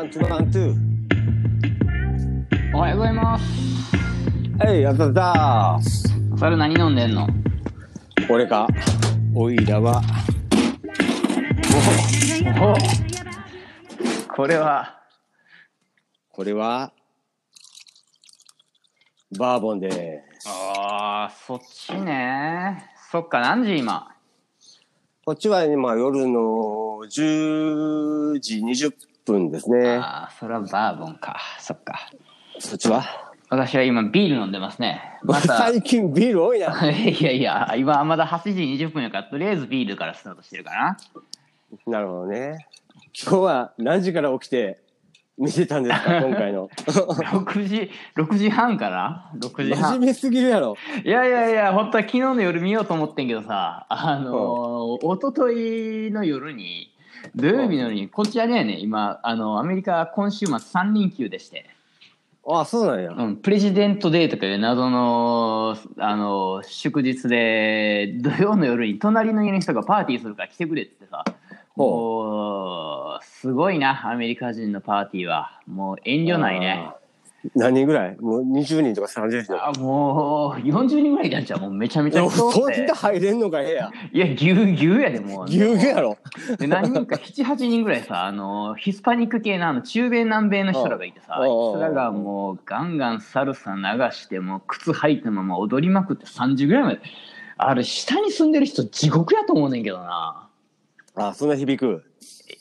One, two, one, Two. おはようございます。はい、やったったそれ何飲んでんの？俺か？おいらは、おこれは、これは、バーボンで。ああ、そっちね。そっか、何時今？こっちは今夜の10時20分ですね。ああ、それはバーボンか。そっか。そっちは？私は今ビール飲んでますね。また、最近ビール多いな。いやいや、今まだ8時20分やから、とりあえずビールからスタートしてるかな。なるほどね。今日は何時から起きて見てたんですか 今回の？6時、6時半かな ?6 時半。真面目すぎるやろ。いやいやいや、本当は昨日の夜見ようと思ってんけどさ、あのー、一昨日の夜に、土曜日の夜に、こちらにはね、今、あの、アメリカ今週末3連休でして、ああ、そうなんや。うん、プレジデントデーとかいう謎の、あの、祝日で、土曜の夜に隣の家の人がパーティーするから来てくれって言ってさ、もう、すごいな、アメリカ人のパーティーは。もう遠慮ないね。何人ぐらい？もう20人とか30人とか。あもう、40人ぐらいいたんちゃうもうめちゃめちゃ人そんな入れんのかええや。いや、ぎゅうぎゅうやで、もう。ぎゅうぎゅうやろ。で何人か、7、8人ぐらいさ、あの、ヒスパニック系のあの中米南米の人らがいてさ、うんそれらがもうガンガンサルサ流して、もう靴履いたまま踊りまくって3時ぐらいまで。あれ、下に住んでる人地獄やと思うねんけどな。ああ、そんな響く。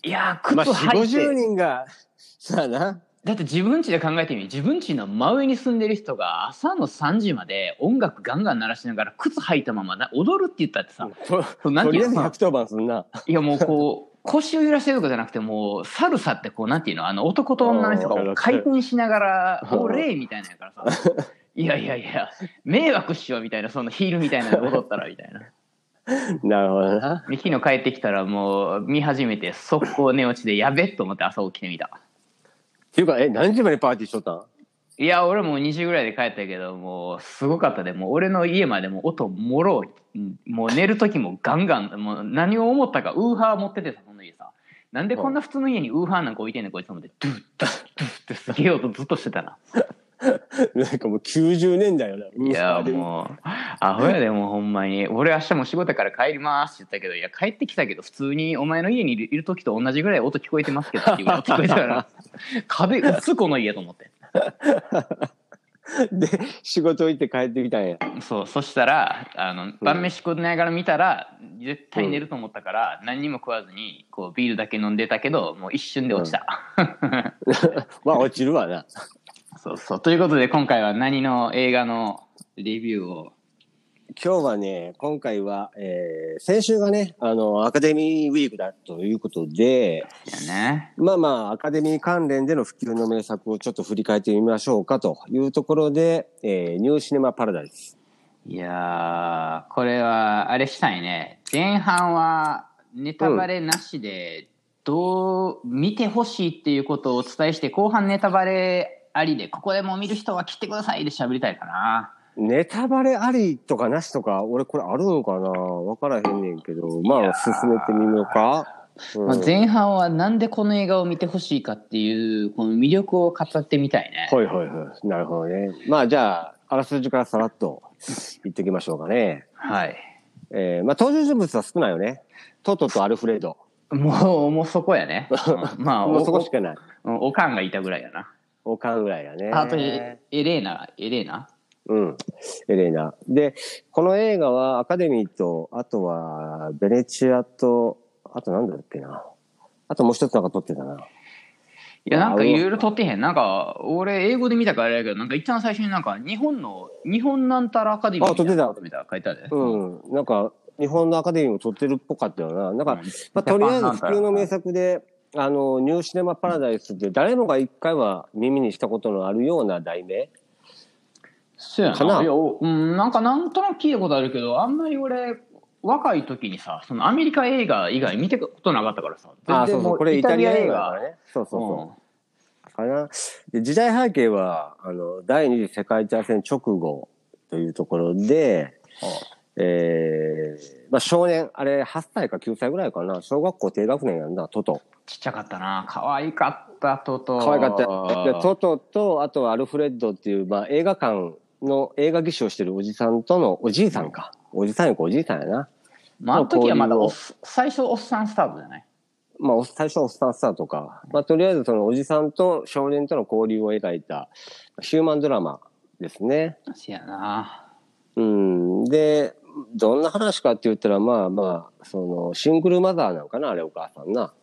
いや、靴まあ、4、履いて。50人が、さあな。だって自分家で考えてみ自分家の真上に住んでる人が朝の3時まで音楽ガンガン鳴らしながら靴履いたままな踊るって言ったってさ、ととりあえずていうの110番すんな。いやもうこう 腰を揺らしてるとかじゃなくてもうサルサってこうなんていうのあの男と女の人が回転しながら うん「オレー」みたいなやからさ。いやいやいや迷惑しようみたいなそのヒールみたいなので踊ったらみたいな。なるほどな。で昨日帰ってきたらもう見始めて速攻寝落ちでやべっと思って朝起きてみた。っていうか、え、何時までパーティーしとったん？いや俺も2時ぐらいで帰ったけどもうすごかったで。もう俺の家までも音もろうもう寝る時もガンガンもう何を思ったかウーハー持っててさその家さ。なんでこんな普通の家にウーハーなんか置いてんねんこいつと思ってドゥッドゥッドゥッってすげえ音ずっとしてたな。なんかもう90年代よな。いやもう。アホやでもうほんまに。俺明日も仕事から帰りますって言ったけどいや帰ってきたけど普通にお前の家にいる時と同じぐらい音聞こえてますけど っていうぐらい音聞こえたから。壁打つこの家と思って。で、仕事行って帰ってきたんや。そうそしたらあの晩飯食いながら見たら絶対寝ると思ったから、何にも食わずにこうビールだけ飲んでたけどもう一瞬で落ちた、まあ、落ちるわな。そうそう。ということで今回は何の映画のレビューを？今日はね、今回は、えー、先週がね、あの、アカデミーウィークだということで、やね。まあまあ、アカデミー関連での普及の名作をちょっと振り返ってみましょうかというところで、えー、ニューシネマパラダイス。いやーこれはあれしたいね。前半はネタバレなしでどう見てほしいっていうことをお伝えして後半ネタバレありでここでもう見る人は来てくださいで喋りたいかなネタバレありとかなしとか、俺これあるのかなわからへんねんけど、まあ、進めてみようか。うんまあ、前半はなんでこの映画を見てほしいかっていうこの魅力を語ってみたいね。はいはいはい。なるほどね。まあじゃあ、あらすじからさらっと言っておきましょうかね。はい。えー、まあ登場人物は少ないよね。トトとアルフレッド。もう、もうそこやね。うんまあ、もうおそこしかない。おおかんがいたぐらいやな。おかんぐらいやね。あと、エエレーナ、エレーナ？うん。エレーナ。で、この映画はアカデミーと、あとはベネチアと、あとなんだっけな。あともう一つなんか撮ってたな。いや、なんかいろいろ撮ってへん。なんか、俺、英語で見たからあれやけど、なんか一番最初になんか、日本の、日本なんたらアカデミーあ撮ってたみた書いてある。うん。なんか、日本のアカデミーも撮ってるっぽかったよな。なんか、うんまあ、とりあえず普ジャパンなんたら及の名作で、あの、ニューシネマパラダイスって誰もが一回は耳にしたことのあるような題名？そうやな。うん、なんかなんとなく聞いたことあるけど、あんまり俺、若い時にさ、そのアメリカ映画以外見たことなかったからさ。あ、そうそう、これイタリア映画だ画からね。そうそうそう。かな？で時代背景は、あの、第二次世界大戦直後というところで、えー、まあ少年、あれ8歳か9歳ぐらいかな、小学校低学年やんな、トト。ちっちゃかったな。可愛かった、トト。可愛かったよでトトと、あとはアルフレッドっていう、まあ映画館の映画技師をしてるおじさんとの、おじいさんか。おじさんよくおじいさんやな。まあ、あの時はまだ最初おっさんスタートじゃない？まあ、お最初はおっさんスタートか。まあ、とりあえずそのおじさんと少年との交流を描いたヒューマンドラマですね。せやな。うん。で、どんな話かって言ったら、まあまあ、その、シングルマザーなんかな、あれお母さんな。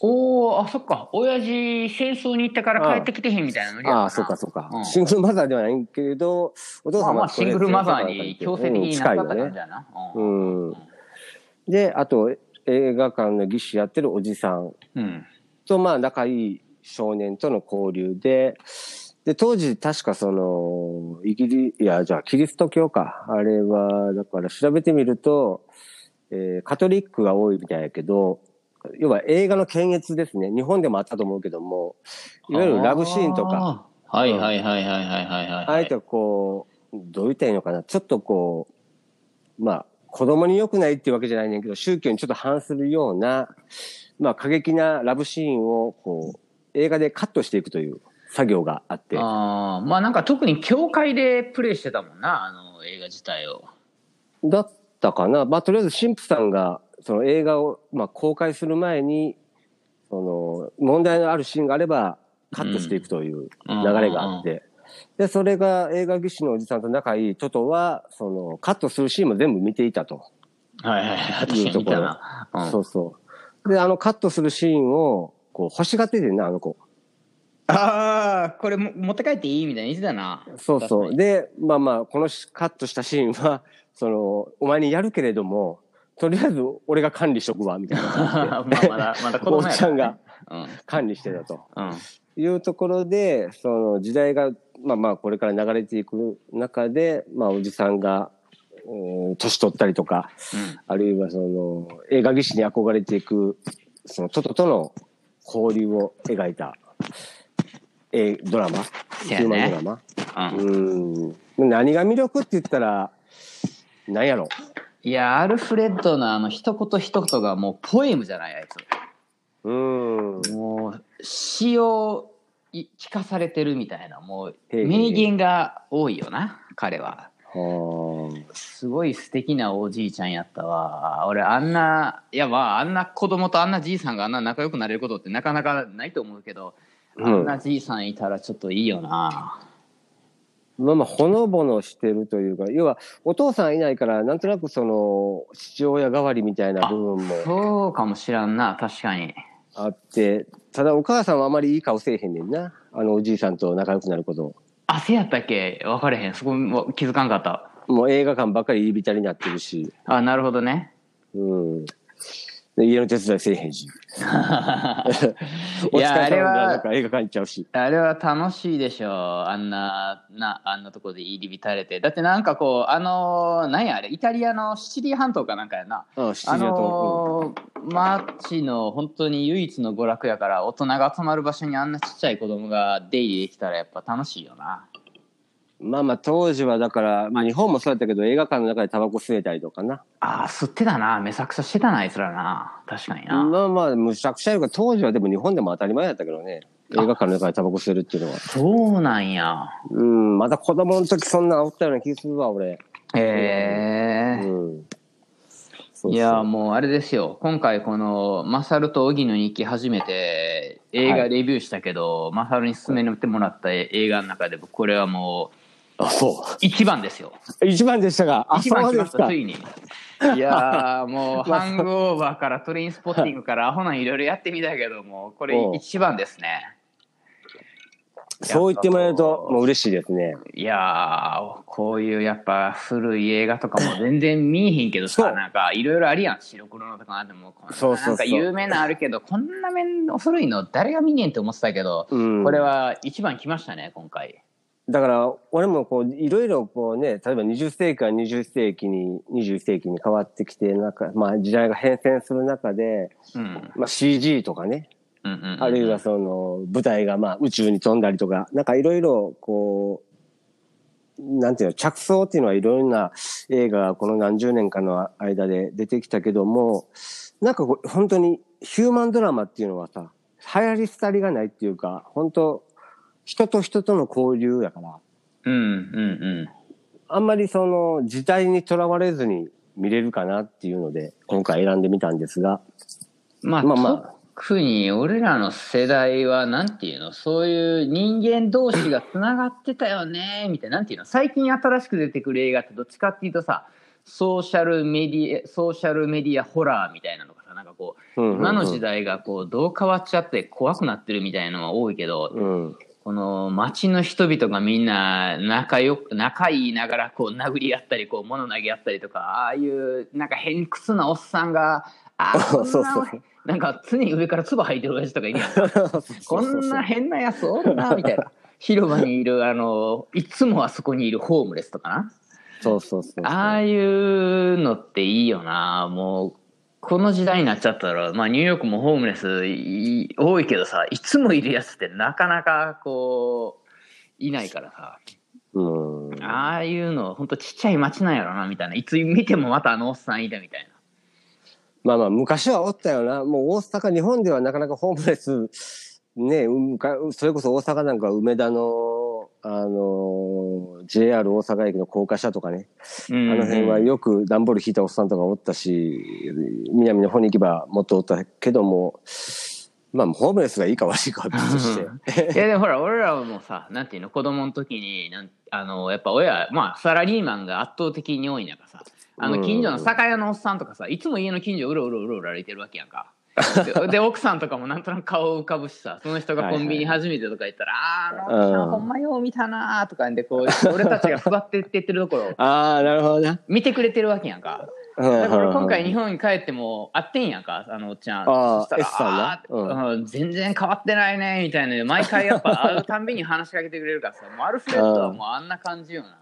おー、あ、そっか。親父戦争に行ってから帰ってきてへんみたいなノリやなああ、そうかそうか、うんシングルマザーではないけれど、お父まあまあ、様はシングルマザーに強制的になったん近いよね。感じやな。ううんん。で、あと、映画館の技師やってるおじさんうん。と、まあ、仲いい少年との交流で、で、当時、確かその、イギリ、いや、じゃあ、キリスト教か。あれは、だから調べてみると、えーカトリックが多いみたいやけど、要は映画の検閲ですね。日本でもあったと思うけども、いわゆるラブシーンとか、はいはいはいはいはいはい。あえてこう、どう言ったらいいのかな。ちょっとこう、まあ、子供に良くないっていうわけじゃないねんけど、宗教にちょっと反するような、まあ、過激なラブシーンを、こう、映画でカットしていくという作業があって。ああ、まあなんか特に教会でプレイしてたもんな、あの映画自体を。だったかな。まあ、とりあえず神父さんが、その映画を、まあ、公開する前に、その、問題のあるシーンがあれば、カットしていくという流れがあって。で、それが映画技師のおじさんと仲いいトトは、その、カットするシーンも全部見ていたと。はいはいはい。確かに見たな。うんそうそう。で、あのカットするシーンを、こう、欲しがっててんな、あの子。ああ、これも持って帰っていいみたいな言ってたな。そうそう。で、まあまあ、このしカットしたシーンは、その、お前にやるけれども、とりあえず俺が管理しとくわ、みたいな感 まあまだ、まだ子お供やっちゃんがうん。管理してたとうん。いうところで、その時代が、まあまあ、これから流れていく中で、まあ、おじさんが、うん年取ったりとか、あるいはその、映画技師に憧れていく、その、トトとの交流を描いた、えドラマ、ヒューマンドラマ？うん。うん。何が魅力って言ったら、何やろ？いや、アルフレッドのあの一言一言がもうポエムじゃない、あいうん。つ。もう、詩をい聞かされてるみたいな、もう、名言が多いよな、彼は。はすごい素敵なおじいちゃんやったわ。俺あんな、いやまああんな子供とあんなじいさんがあんな仲良くなれることってなかなかないと思うけど、うんあんなじいさんいたらちょっといいよな。まあまあ、ほのぼのしてるというか、要は、お父さんいないから、なんとなくその、父親代わりみたいな部分もそうかもしらんな、確かに。あって、ただお母さんはあまりいい顔せえへんねんな。あのおじいさんと仲良くなることを。あ、せやったっけ？分かれへん。そこも気づかんかった。もう映画館ばっかり入り浸りになってるし、あ、なるほどね。うん。で家の手伝いせえへんし。いや、あれなんは、か映画館行っちゃうし。あれは楽しいでしょう。あんな、な、あんなとこで入り浸れて。だってなんかこう、あの、なんやあれ、イタリアのシチリア半島かなんかやな。うん、七あ時だと。のー、町の本当に唯一の娯楽やから大人が集まる場所にあんなちっちゃい子供が出入りできたらやっぱ楽しいよなうんまあまあ、当時はだから、まあ日本もそうやったけど、映画館の中でタバコ吸えたりとかな。あー吸ってたな。めちゃくちゃしてたなあいつらな。確かにな、まあまあ、むしゃくちゃいうか、当時はでも日本でも当たり前やったけどね。映画館の中でタバコ吸えるっていうのは。そうなんや。うん、まだ子供の時そんなんおったような気するわ、俺。へえういやもうあれですよ。今回この「マサルと荻の日記」初めて映画レビューしたけど、マサルに勧めてもらった映画の中で僕これはもうあ、そ一番ですよ。う。一番でしたが、あ、一番来そうでかますしたつ。いに。いやーもう ハングオーバーからトレインスポッティングからアホなんいろいろやってみたけどもこれ一番ですね。そう言ってもらえると、もう嬉しいですね。いやーこういうやっぱ古い映画とかも全然見えへんけどさなんかいろいろあるやん。白黒のとかあってもそうそうなんか有名なあるけどこんな面古いの誰が見ねんって思ってたけど、うん。これは一番来ましたね今回だから、俺もこう、いろいろこうね、例えば20世紀から20世紀に、21世紀に変わってきて、なんか、まあ時代が変遷する中で、うん。まあ CG とかね、うんうんうんうん。あるいはその、舞台がまあ宇宙に飛んだりとか、なんかいろいろこう、なんていうの、着想っていうのはいろいろな映画がこの何十年かの間で出てきたけども、なんか本当にヒューマンドラマっていうのはさ、流行り廃りがないっていうか、本当人と人との交流やから、うんうんあんまりその時代にとらわれずに見れるかなっていうので、今回選んでみたんですが、うん。まあ、まあまあ。特に俺らの世代は、なんていうの、そういう人間同士が繋がってたよね、みたいな、なんていうの、最近新しく出てくる映画ってどっちかっていうとさ、ソーシャルメディア、ソーシャルメディアホラーみたいなのがさ、なんかこう、うんうんうん。今の時代がこう、どう変わっちゃって怖くなってるみたいなのは多いけど、うん。この街の人々がみんな仲良く、仲いいながらこう殴り合ったり、こう物投げ合ったりとか、ああいうなんか偏屈なおっさんが、ああ、そうなそうなんか常に上から唾吐いてる親父とかいるやん。こんな変なやつおるな、みたいな。広場にいる、あの、いつもあそこにいるホームレスとかな。そうそうそう。ああいうのっていいよな。もう、この時代になっちゃったら、まあニューヨークもホームレスい多いけどさ、いつもいるやつってなかなかこう、いないからさ。うん。ああいうの、ほんとちっちゃい街なんやろな、みたいな。いつ見てもまたあのおっさんいたみたいな。まあまあ、昔はおったよな。もう大阪、日本ではなかなかホームレス、ね、うんかそれこそ大阪なんか梅田の、あの、JR 大阪駅の高架下とかね、ああの辺はよく段ボール引いたおっさんとかおったし、南の方に行けばもっとおったけども、まあ、ホームレスがいいか悪いかとして。いやでもほら俺らもさなんていうの子供の時になんあのやっぱ親まあサラリーマンが圧倒的に多い中さあの近所の酒屋のおっさんとかさいつも家の近所うろうろうろうろ歩いてるわけやんか。でで奥さんとかもなんとなく顔浮かぶしさその人がコンビニ初めてとか言ったら「あーあのおっさうんんほんまよう見たな」とかんでこう 俺たちが育ってってってるところをああ、なるほどな。見てくれてるわけやんか。だから今回日本に帰っても会ってんやんかあのおっちゃん。そしたらあーうん。全然変わってないねみたいなで毎回やっぱ会うたんびに話しかけてくれるからさもうアルフレッドはもうあんな感じよな。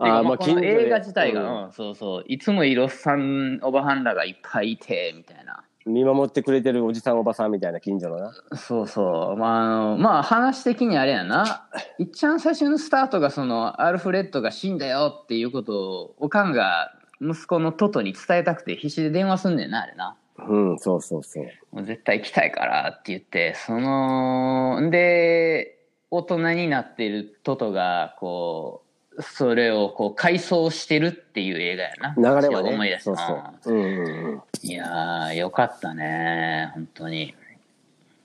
あーまあまあこの映画自体が、うんうんそうそう。いつもいるおっさんおばはんらがいっぱいいてみたいな見守ってくれてるおじさんおばさんみたいな近所のな。そうそうまああのまあ話的にあれやないっちゃん最初のスタートがそのアルフレッドが死んだよっていうことをおかんが息子のトトに伝えたくて必死で電話すんねんなあれな。うん、そうそうそう。もう絶対行きたいからって言ってそのんで大人になってるトトがこうそれをこう回想してるっていう映画やな流れはね。思い出したそうそう。うんうんうん。いやーよかったね本当に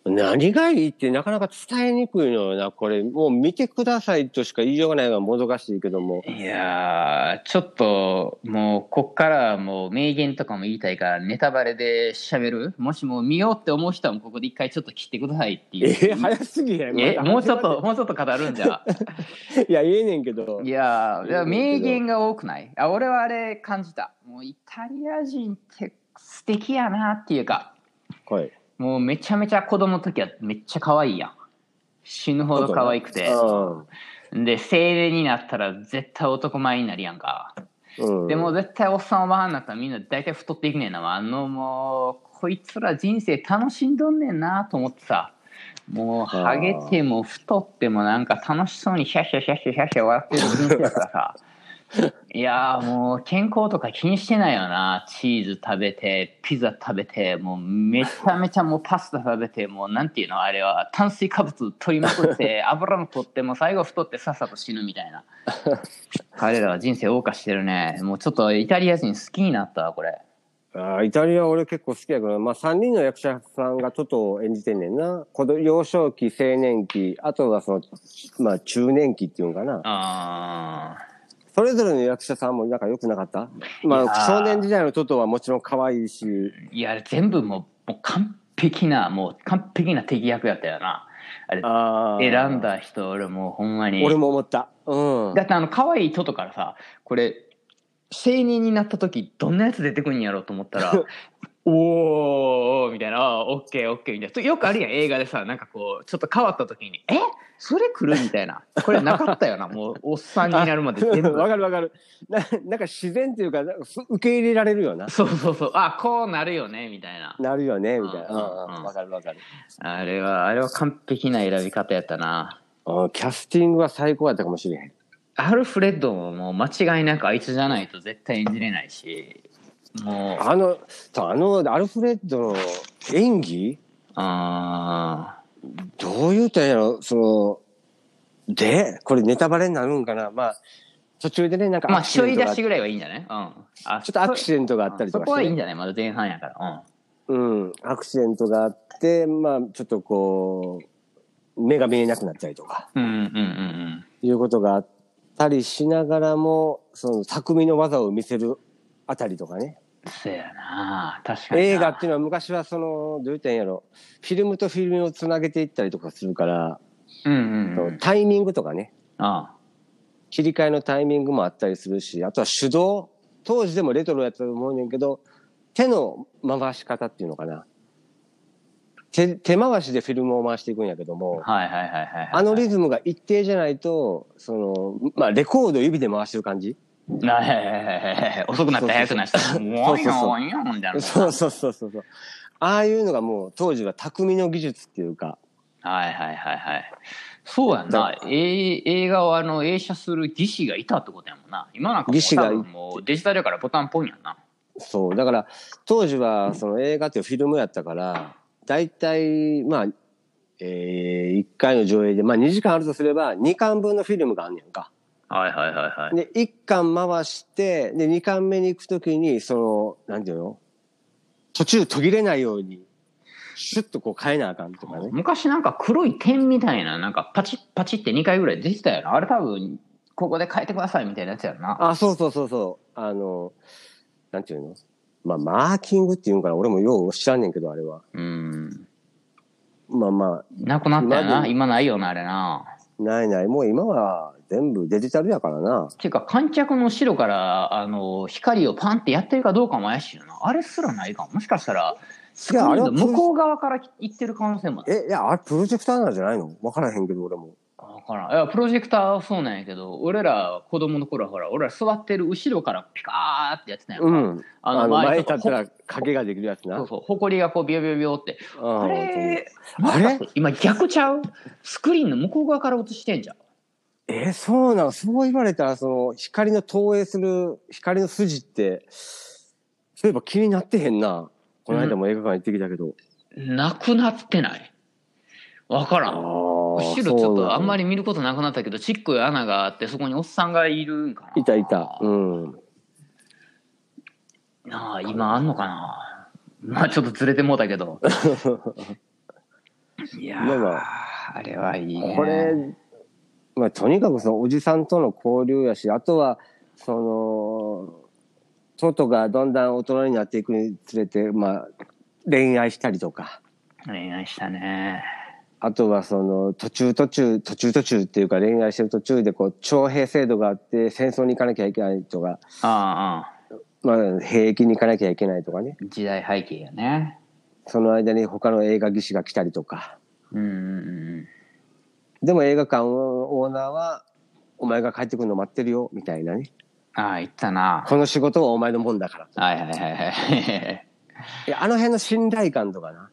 何がいいってなかなか伝えにくいのよな。これ、もう見てくださいとしか言いようがないのはもどかしいけども。いやーちょっともうこっからもう名言とかも言いたいからネタバレで喋るもしも見ようって思う人はここで一回ちょっと切ってくださいっていう え早すぎへん。えまだ もうちょっともうちょっと語るんじゃいや、言えねんけど。いやー名言が多くない？あ俺はあれ感じたもうイタリア人って素敵やなっていうかはい。もうめちゃめちゃ子供の時はめっちゃ可愛いやん。死ぬほど可愛くて。うん。で青年になったら絶対男前になるやんか。うん。でも絶対おっさんおばはんになったらみんな大体太っていくねんな。あのもうこいつら人生楽しんどんねんなと思ってさ。もうハゲても太ってもなんか楽しそうにシャシャシャシャシャシャ笑ってる人生だからさいやーもう健康とか気にしてないよな。チーズ食べてピザ食べてもうめちゃめちゃもうパスタ食べてもうなんていうのあれは炭水化物取りまくって 油も取ってもう最後太ってさっさと死ぬみたいな。彼らは人生謳歌してるね。もうちょっとイタリア人好きになったわこれ。あーイタリア俺結構好きやけど、まあ3人の役者さんがトトを演じてんねんな。子供幼少期、青年期、あとはその、まあ中年期っていうんかな。あそれぞれの役者さんもなんか良くなかった？まあ少年時代のトトはもちろん可愛いし、ーいや全部もうもう完璧なもう完璧な敵役やったよな。あれ選んだ人俺もうほんまに。俺も思った。うん。だってあの可愛いトトからさこれ青年になった時どんなやつ出てくるんやろうと思ったら おーみたいなあーオッケーオッケーみたいなよくあるやん 映画でさなんかこうちょっと変わった時にえそれ来る？みたいなこれなかったよなもうおっさんになるまで全部わかるわかる。ななんか自然っていうか、なんかす受け入れられるよな。そうそうそうあこうなるよねみたいななるよね、みたいな。うんうんうんうんうんわかるわかる。あれはあれは完璧な選び方やったなあーキャスティングは最高やったかもしれへん。アルフレッドももう間違いなくあいつじゃないと絶対演じれないしもう。あの、あの、アルフレッドの演技？あどういう点やろ？その、で、これネタバレになるんかな？まあ、途中でね、なんかーまあアクシデントがちょい出しぐらいはいいんじゃない？うん。あちょっとアクシデントがあったりとかして、そこはいいんじゃない？まだ前半やから。うん、アクシデントがあって、まあ、ちょっとこう、目が見えなくなったりとか、うんうんうんうん。うんいうことがあったりしながらも、その匠の技を見せるあたりとかね。そうやな。確かにな。映画っていうのは昔はその、どう言ったんやろ、フィルムとフィルムをつなげていったりとかするから、うんうんうん。タイミングとかね、あ。切り替えのタイミングもあったりするし、あとは手動、当時でもレトロやったと思うねんけど、手の回し方っていうのかな。手、手回しでフィルムを回していくんやけども、はいはいはいはいはい。あのリズムが一定じゃないと、その、まあ、レコードを指で回してる感じ遅くなったら早くなった。そうそうそうそう。そう。ああいうのがもう当時は匠の技術っていうか、はいはいはいはい。そうやんな。え映画をあの映写する技師がいたってことやもんな。今なんかももうデジタルやからボタンポンやんな。そう。だから、当時はその映画っていうフィルムやったから、大体、まあ、えー、1回の上映で、まあ2時間あるとすれば、2巻分のフィルムがあんねんか。はいはいはいはいで、1巻回して、で、2巻目に行くときに、その、なんていうの？途中途切れないように、シュッとこう変えなあかんとかね。昔なんか黒い点みたいななんかパチッパチって2回ぐらい出てたよなあれ多分ここで変えてくださいみたいなやつやろなあ、そうそうそうそう。あの、なんていうの？まあ、マーキングっていうんかな。俺もよう知らんねんけど、あれは。うんまあまなくなったよな今ないよなあれなあ、ないない。もう今は全部デジタルやからな。っていうか観客の後ろからあの光をパンってやってるかどうかも怪しいよなあれすらないかももしかしたら向こう側から行ってる可能性もあるえ、いや、あれプロジェクターなんじゃないの？わからへんけど、俺も。わからん。いやプロジェクターはそうなんやけど俺ら子供の頃はほら俺ら座ってる後ろからピカーってやってたやんか、うん。ああの、前立ったら影ができるやつな。そうそう。埃がこうビヨビヨビヨって。ああれあれ？今逆ちゃう？スクリーンの向こう側から映してんじゃん。え、そうなのそう言われたら、その、光の投影する光の筋って、そういえば気になってへんな。この間も映画館行ってきたけど。なくなってない。わからん後ろちょっとあんまり。り見ることなくなったけどちっこい穴があってそこにおっさんがいるんかないたいた。うん。なあ今あんのかなまあちょっとずれてもうたけど いやあまあ、れはいいねこれ、まあ、とにかくそのおじさんとの交流やし、あとは、その、トトがだんだん大人になっていくにつれて、まあ、恋愛したりとか、恋愛したねあとはその途中途中、途中途中っていうか恋愛してる途中でこう徴兵制度があって戦争に行かなきゃいけないとか、あああまあ兵役に行かなきゃいけないとかね。あ時代背景やねその間に他の映画技師が来たりとか。うんうんうんでも映画館オーナーは、お前が帰ってくるの待ってるよ、みたいなね。ああ言ったなこの仕事はお前のもんだから。はいはいはいはいいやあの辺の信頼感とかな。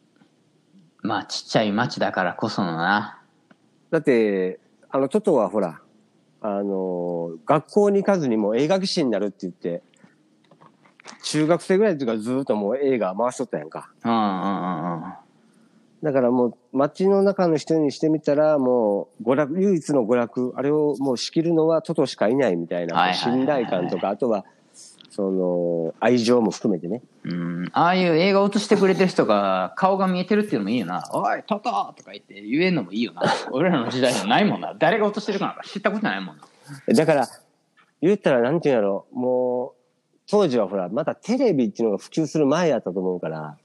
まあちっちゃい町だからこそのな。だって、あの、トトはほら、あの、学校に行かずにもう映画技師になるって言って、中学生ぐらいの時からずっともう映画回しとったやんか。うんうんうんうん。だからもう街の中の人にしてみたらもう娯楽、唯一の娯楽、あれをもう仕切るのはトトしかいないみたいな、信頼感とか、あとは、その、愛情も含めてね。うん、ああいう映画を映してくれてる人が顔が見えてるっていうのもいいよな「おいトト!」とか言って言えんのもいいよな。俺らの時代じゃないもんな。誰が映してるかなんか知ったことないもんな。だから、言ったらなんていうんやろ、もう、当時はほら、まだテレビっていうのが普及する前やったと思うから、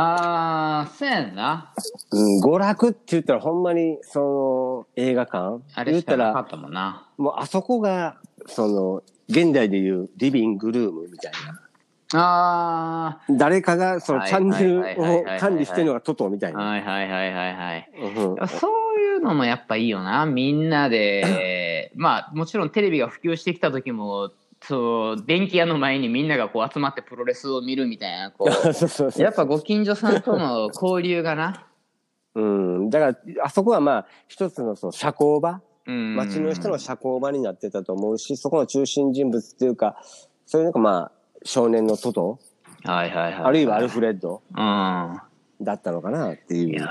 あーそうやんな。うん、娯楽って言ったらほんまに、その、映画館？あれ言っらしたかなか、ったもんな。もうあそこが、その、現代でいうリビングルームみたいな。あ誰かがそのはいチャンネルはいはいはいはいを管理してるのがトトみたいーな。はいはいはいはいはいうん。そういうのもやっぱいいよな。みんなでまあもちろんテレビが普及してきた時もそう電気屋の前にみんながこう集まってプロレスを見るみたいなこ う。やっぱご近所さんとの交流がなうん。だから、あそこはまあ、一つのその社交場。うん町の人の社交場になってたと思うし、そこの中心人物っていうか、そういうのがまあ、少年のトト、はいはいはい。あるいはアルフレッドうん。だったのかなっていう。いやーやっ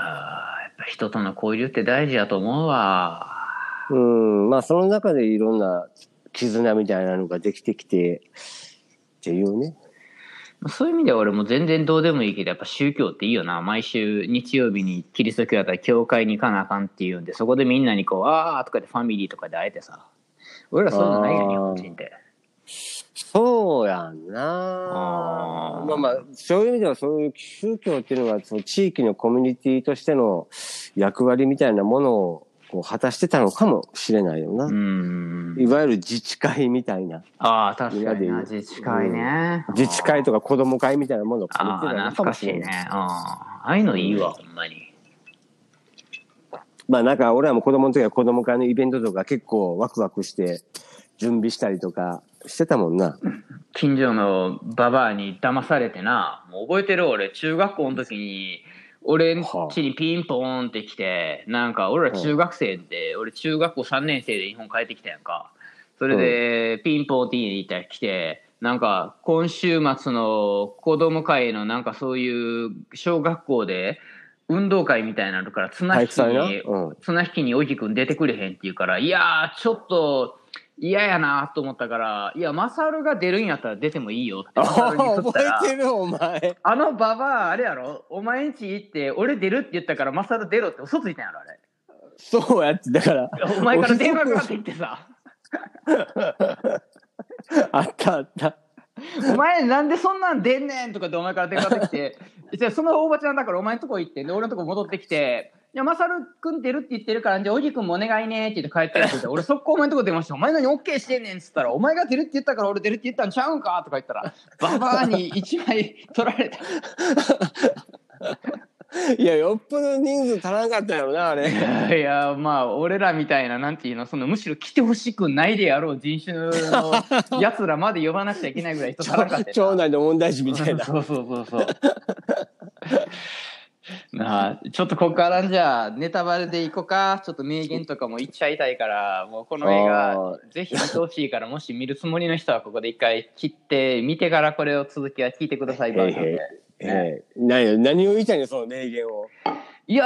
ぱ人との交流って大事やと思うわ。うん、まあその中でいろんな絆みたいなのができてきて、っていうね。そういう意味では俺も全然どうでもいいけど、やっぱ宗教っていいよな。毎週日曜日にキリスト教やったら教会に行かなあかんっていうんで、そこでみんなにこう、あーとかでファミリーとかで会えてさ。俺らそういうのないやん、あー日本人って。そうやんなあーまあまあ、そういう意味ではそういう宗教っていうのは、その地域のコミュニティとしての役割みたいなものをこう果たしてたのかもしれないよな。うん。いわゆる自治会みたいな。ああ、確かに自治会ね。自治会とか子供会みたいなものを兼ねああ、てたのか懐かもしれない。ああああいうのいいわ、ほんまに。まあなんか俺らも子供の時は子供会のイベントとか結構ワクワクして準備したりとかしてたもんな。近所のババアに騙されてな、もう覚えてる俺、中学校の時に、俺ん家にピンポーンって来て、なんか俺ら中学生で、俺中学校3年生で日本帰ってきたやんか。それで、ピンポーンって家に行ったら来て、なんか今週末の子供会のなんかそういう小学校で運動会みたいなのから綱引き。にうん。綱引きにおじくん出てくれへんって言うから、いやー、ちょっと嫌やなと思ったから、いや、マサルが出るんやったら出てもいいよって覚えてるお前。あのババア、あれやろ？お前んち行って、俺出るって言ったからマサル出ろって嘘ついたんやろあれ。そうやって、だから。お前から電話かかってきてさ、あったあった。お前なんでそんなん出んねんとかってお前から電話かかってきて、じゃあそのおばちゃんだからお前のとこ行って、で俺のとこ戻ってきて、いや、マサル君出るって言ってるから、じゃあおじくんもお願いねって言って帰ってって言って、俺速攻お前のとこ出ました。お前何 OK してんねんっつったら、お前が出るって言ったから俺出るって言ったんちゃうんかとか言ったら、ババアに1枚取られた。いや、よっぽど人数足らなかったよな、あいれ。やいや、まあ、俺らみたいな、なんていうの、そのむしろ来てほしくないであろう人種の奴らまで呼ばなくちゃいけないぐらい人足らなかったよ 町内の問題児みたいな。そうそうそうそう。な あちょっとここからじゃあネタバレでいこうか。ちょっと名言とかも言っちゃいたいからもうこの映画あぜひ見てほしいからもし見るつもりの人はここで一回切って見てからこれを続きは聞いてくださいバージョンで。ええ何何を言いたいのその名言を。いや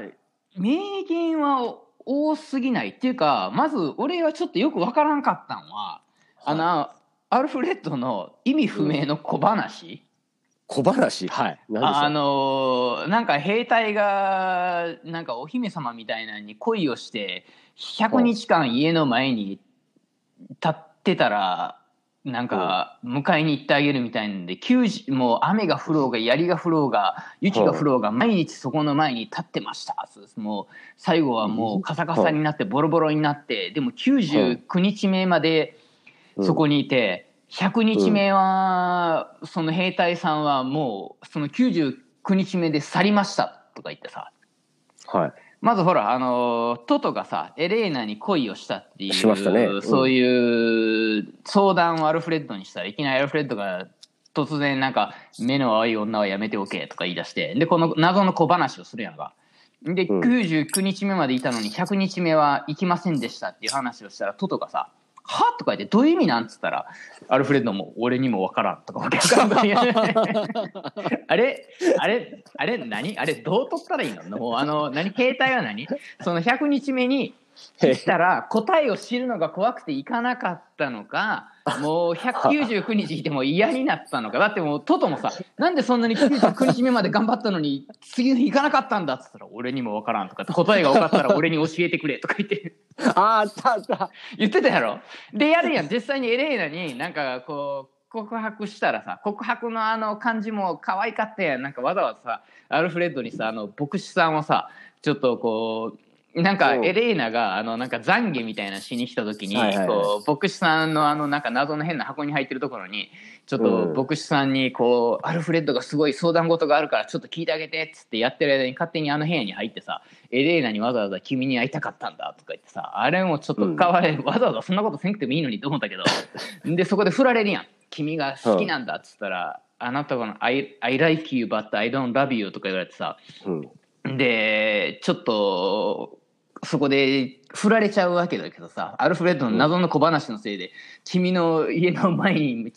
ー名言は多すぎない。っていうかまず俺はちょっとよくわからんかったんは、あのアルフレッドの意味不明の小話、小話？はい。あのーなんか兵隊がなんかお姫様みたいなのに恋をして100日間家の前に立ってたらなんか迎えに行ってあげるみたいなんで90もう雨が降ろうが槍が降ろうが雪が降ろうが毎日そこの前に立ってました。もう最後はもうカサカサになってボロボロになってでも99日目までそこにいて、100日目は、その兵隊さんはもうその99日目で去りましたとか言ってさはい。まずほらあのトトがさエレーナに恋をしたっていうしましたねうんそういう相談をアルフレッドにしたらいきなりアルフレッドが突然なんか「目の青い女はやめておけ」とか言い出してでこの謎の小話をするやんか。でうん99日目までいたのに100日目は行きませんでしたっていう話をしたらトトがさ「は?」とか言って「どういう意味なん?」つったらアルフレッドも「俺にもわからん」とかわけわかんない。あれあれあれ何？あれどう取ったらいいの？もうあの何？携帯は何？その100日目に行ったら答えを知るのが怖くて行かなかったのかもう199日いても嫌になったのか。だってもうトトもさなんでそんなに99日目まで頑張ったのに次の日行かなかったんだっつったら俺にもわからんとか答えが分かったら俺に教えてくれとか言って。ああったあった。言ってたやろ？でやるやん。実際にエレーナになんかこう告白したらさ告白のあの感じも可愛かったやん。なんかわざわざさアルフレッドにさあの牧師さんをさちょっとこうなんかう。んエレーナがあのなんか懺悔みたいなしに来た時にこう牧師さんのあのなんか謎の変な箱に入ってるところにちょっうん。と牧師さんにこうアルフレッドがすごい相談事があるからちょっと聞いてあげてっつってやってる間に勝手にあの部屋に入ってさエレーナにわざわざ君に会いたかったんだとか言ってさあれもちょっとかわい、わざわざそんなことせんくてもいいのにと思ったけど でそこで振られるやん。君が好きなんだっつったら、あなたがの I, I like you but I don't love you とか言われてさうん。でちょっとそこで振られちゃうわけだけどさ、アルフレッドの謎の小話のせいで、君の家の前に、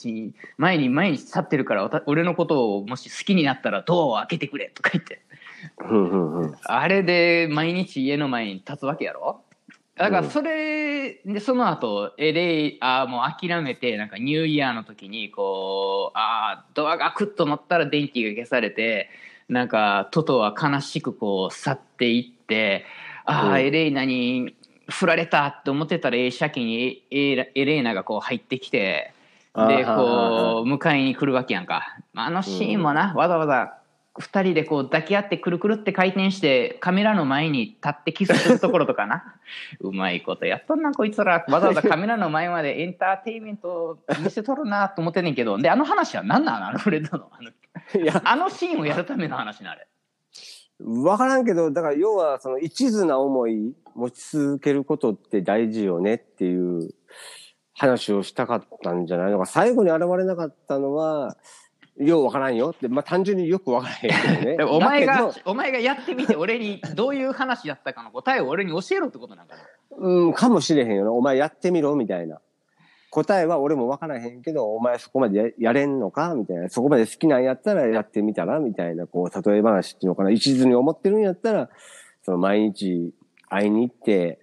前に前に立ってるから、俺のことをもし好きになったらドアを開けてくれとか言って。あれで毎日家の前に立つわけやろ？だからそれでその後 LA あもう諦めてなんかニューイヤーの時にこうあドアが開くと思ったら電気が消されてなんかトトは悲しくこう去っていってああエレーナに振られたって思ってたら社機にエレーナがこう入ってきてでこう迎えに来るわけやんか。あのシーンもなわざわざ二人でこう抱き合ってくるくるって回転してカメラの前に立ってキスするところとかな。うまいことやっとんなこいつら。わざわざ カメラの前までエンターテインメント見せとるなと思ってんねんけど。であの話は何なのアルフレッドのあのあのシーンをやるための話なあれ分からんけどだから要はその一途な思い持ち続けることって大事よねっていう話をしたかったんじゃないのか最後に現れなかったのはようわからんよって、まあ単純によくわからへんけどね。お前が、お前がやってみて、俺にどういう話やったかの答えを俺に教えろってことなんかな。うん、かもしれへんよな。お前やってみろみたいな。答えは俺もわからへんけど、お前そこまでややれんのか？みたいな。そこまで好きなんやったらやってみたら？みたいな、こう、例え話っていうのかな？一途に思ってるんやったら、その毎日会いに行って、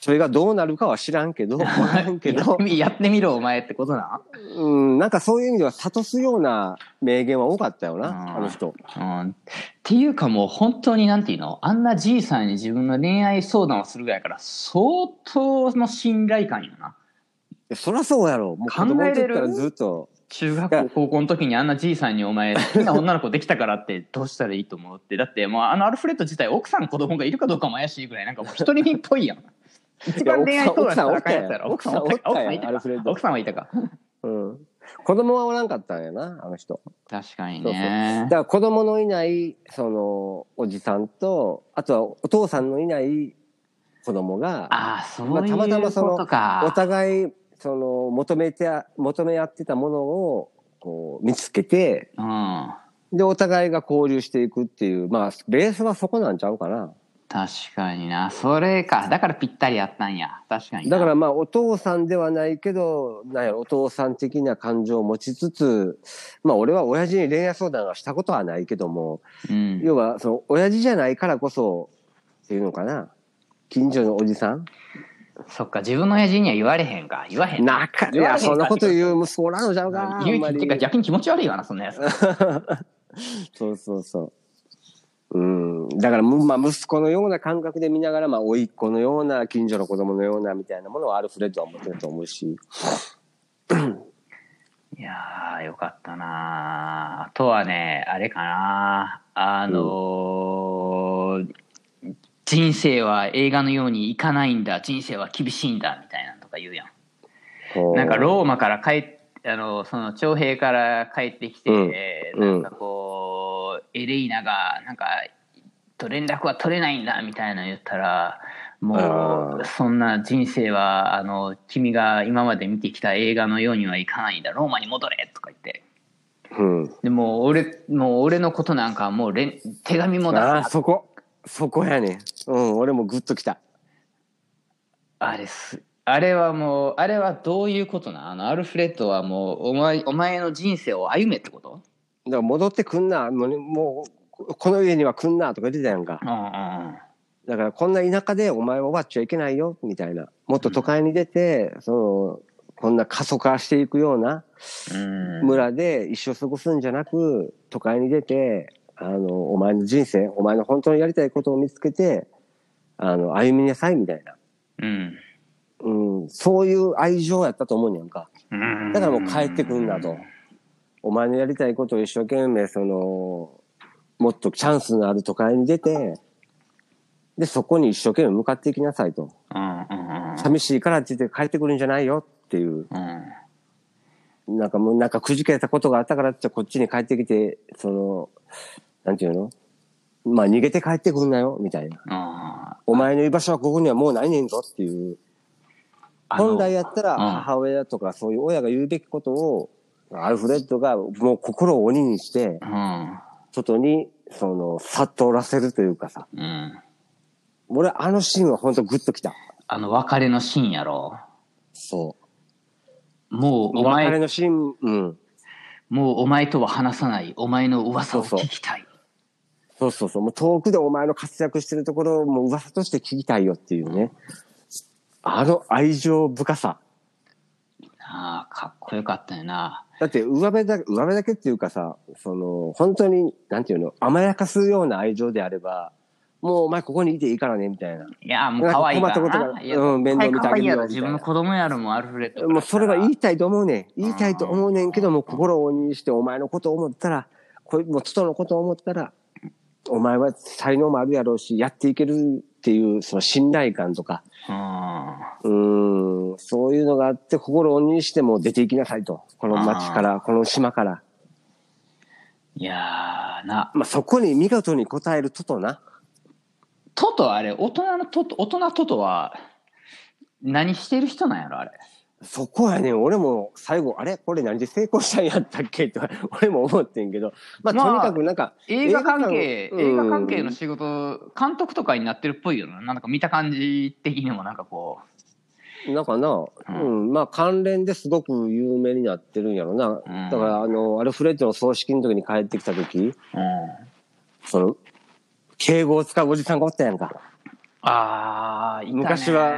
それがどうなるかは知らんけど、わからんけど。やってみろ、お前ってことなうん、なんかそういう意味では諭すような名言は多かったよな、あの人。うん。っていうかもう本当になんていうの？あんなじいさんに自分の恋愛相談をするぐらいから相当の信頼感よな。そりゃそうやろ。もう子供の時からずっと。中学校高校の時にあんなじいさんにお前好きな女の子できたからって どうしたらいいと思うって。だってもうあのアルフレッド自体奥さん子供がいるかどうかも怪しいぐらいなんかもう 一人身っぽいやん。一番恋愛相談したらあかんやつやろ。奥さんおった奥さんいたか？奥さんはいたか？うん。子供はおらんかったんやなあの人。確かにね。だから子供のいないそのおじさんとあとはお父さんのいない子供があそういうことか、まあ、たまたまそのお互いその求めて求め合ってたものをこう見つけて、うん、でお互いが交流していくっていうまあベースはそこなんちゃうかな確かにな。それか。だからぴったりやったんや。確かに。だからまあお父さんではないけど、なんやお父さん的な感情を持ちつつ、まあ俺は親父に恋愛相談はしたことはないけども、うん、要はその親父じゃないからこそっていうのかな。近所のおじさんそっか、自分の親父には言われへんか。言わへん。なか、いや、そんなこと言う息子おらんのちゃうか。言うっていうか逆に気持ち悪いわな、そんなやつ。そうそうそう。うん、だから、まあ、息子のような感覚で見ながら、まあ、甥っ子のような、近所の子供のような、みたいなものをアルフレッドは持ってると思うし。いやー、よかったなあとはね、あれかなあのーうん、人生は映画のようにいかないんだ、人生は厳しいんだ、みたいなとか言うやん。なんか、ローマから帰って、あの、その、徴兵から帰ってきて、うん、なんかこう、エレイナがなんかと連絡は取れないんだみたいなの言ったらもうそんな人生はあの君が今まで見てきた映画のようにはいかないんだ。ローマに戻れとか言って、うん、でも俺もう俺のことなんかもうれ手紙も出すあそこそこやねうん俺もグッときた。あれすあれはもうあれはどういうことなあのアルフレッドはもうお前お前の人生を歩めってこと？だから戻ってくんな、もう、もうこの家には来んなとか言ってたやんか。だからこんな田舎でお前は終わっちゃいけないよ、みたいな。もっと都会に出て、うん、その、こんな過疎化していくような村で一生過ごすんじゃなく、都会に出て、あの、お前の人生、お前の本当にやりたいことを見つけて、あの、歩みなさい、みたいな。うん。うん、そういう愛情やったと思うんやんか。だからもう帰ってくんなと。お前のやりたいことを一生懸命、その、もっとチャンスのある都会に出て、で、そこに一生懸命向かっていきなさいと。寂しいからって言って帰ってくるんじゃないよっていう。うん、なんかもうなんかくじけたことがあったからってこっちに帰ってきて、その、なんていうの？まあ逃げて帰ってくんなよ、みたいな。お前の居場所はここにはもうないねんぞっていう。本来やったら母親とかそういう親が言うべきことをアルフレッドがもう心を鬼にして、うん、外に、その、悟らせるというかさ、うん、俺、あのシーンは本当グッときた。あの別れのシーンやろ。そもうう。お前、別れのシーン、うん。もうお前とは話さない。お前の噂を聞きたい。そうそうそう。もう遠くでお前の活躍してるところをもう噂として聞きたいよっていうね。あの愛情深さ。ああ、かっこよかったよな。だって上辺だ、上辺だけっていうかさ、その、本当に、なんていうの、甘やかすような愛情であれば、もうお前ここにいていいからね、みたいな。いや、もう可愛いから困ったことな。がうん面倒見たいな自分の子供やろもアルフレッドもうそれは言いたいと思うねん。言いたいと思うねんけど、うんもう心を鬼にしてお前のことを思ったら、これもう人のことを思ったら、お前は才能もあるやろうし、やっていけるっていう、その信頼感とか、うん。うーん、そういうのがあって、心を鬼にしても出ていきなさいと。この町から、この島から。いやーな。まあ、そこに見事に応えるトトな。トト？あれ、大人のトト、大人トトは、何してる人なんやろ、あれ。そこはね、俺も最後、あれ？これ何で成功したんやったっけ？と、俺も思ってんけど、まあ、まあとにかくなんか、映画関係、映画関係の仕事、監督とかになってるっぽいよな。なんか見た感じ的にもなんかこなんかな、うん、まあ関連ですごく有名になってるんやろな。んだから、あの、アルフレッドの葬式の時に帰ってきた時、う。うん。その、敬語を使うおじさんがおったやんか。あー、いたね昔は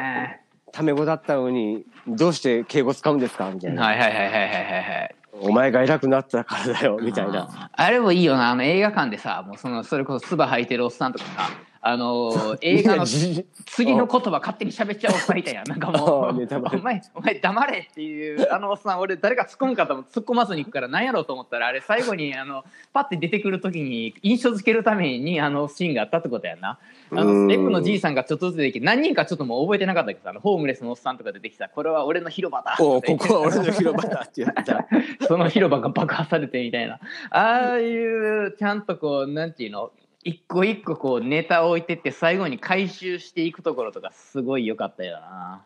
タメ語だったのに、どうして敬語使うんですか？みたいな。はいはいはいはいはいはいはい。お前が偉くなったからだよ、みたいな。ああれもいいよな、あの映画館でさ、もうその、それこそ唾吐いてるおっさんとかさ、あの、映画の次の言葉勝手に喋っちゃうおっさんいたやん。なんかもう、お前、お前黙れっていう、あのおっさん、俺誰か突っ込むかと思って突っ込まずに行くから何やろうと思ったら、あれ最後に、あの、パッて出てくるときに印象付けるためにあのシーンがあったってことやんな。あうんの、エプのじいさんがちょっとずつ出てきて、何人かちょっともう覚えてなかったけどさ、あのホームレスのおっさんとか出てきた、これは俺の広場だおここは俺の広場だって言った。その広場が爆破されてみたいな。ああいう、ちゃんとこう、なんていうの、一個一個こうネタを置いてって最後に回収していくところとかすごい良かったよな。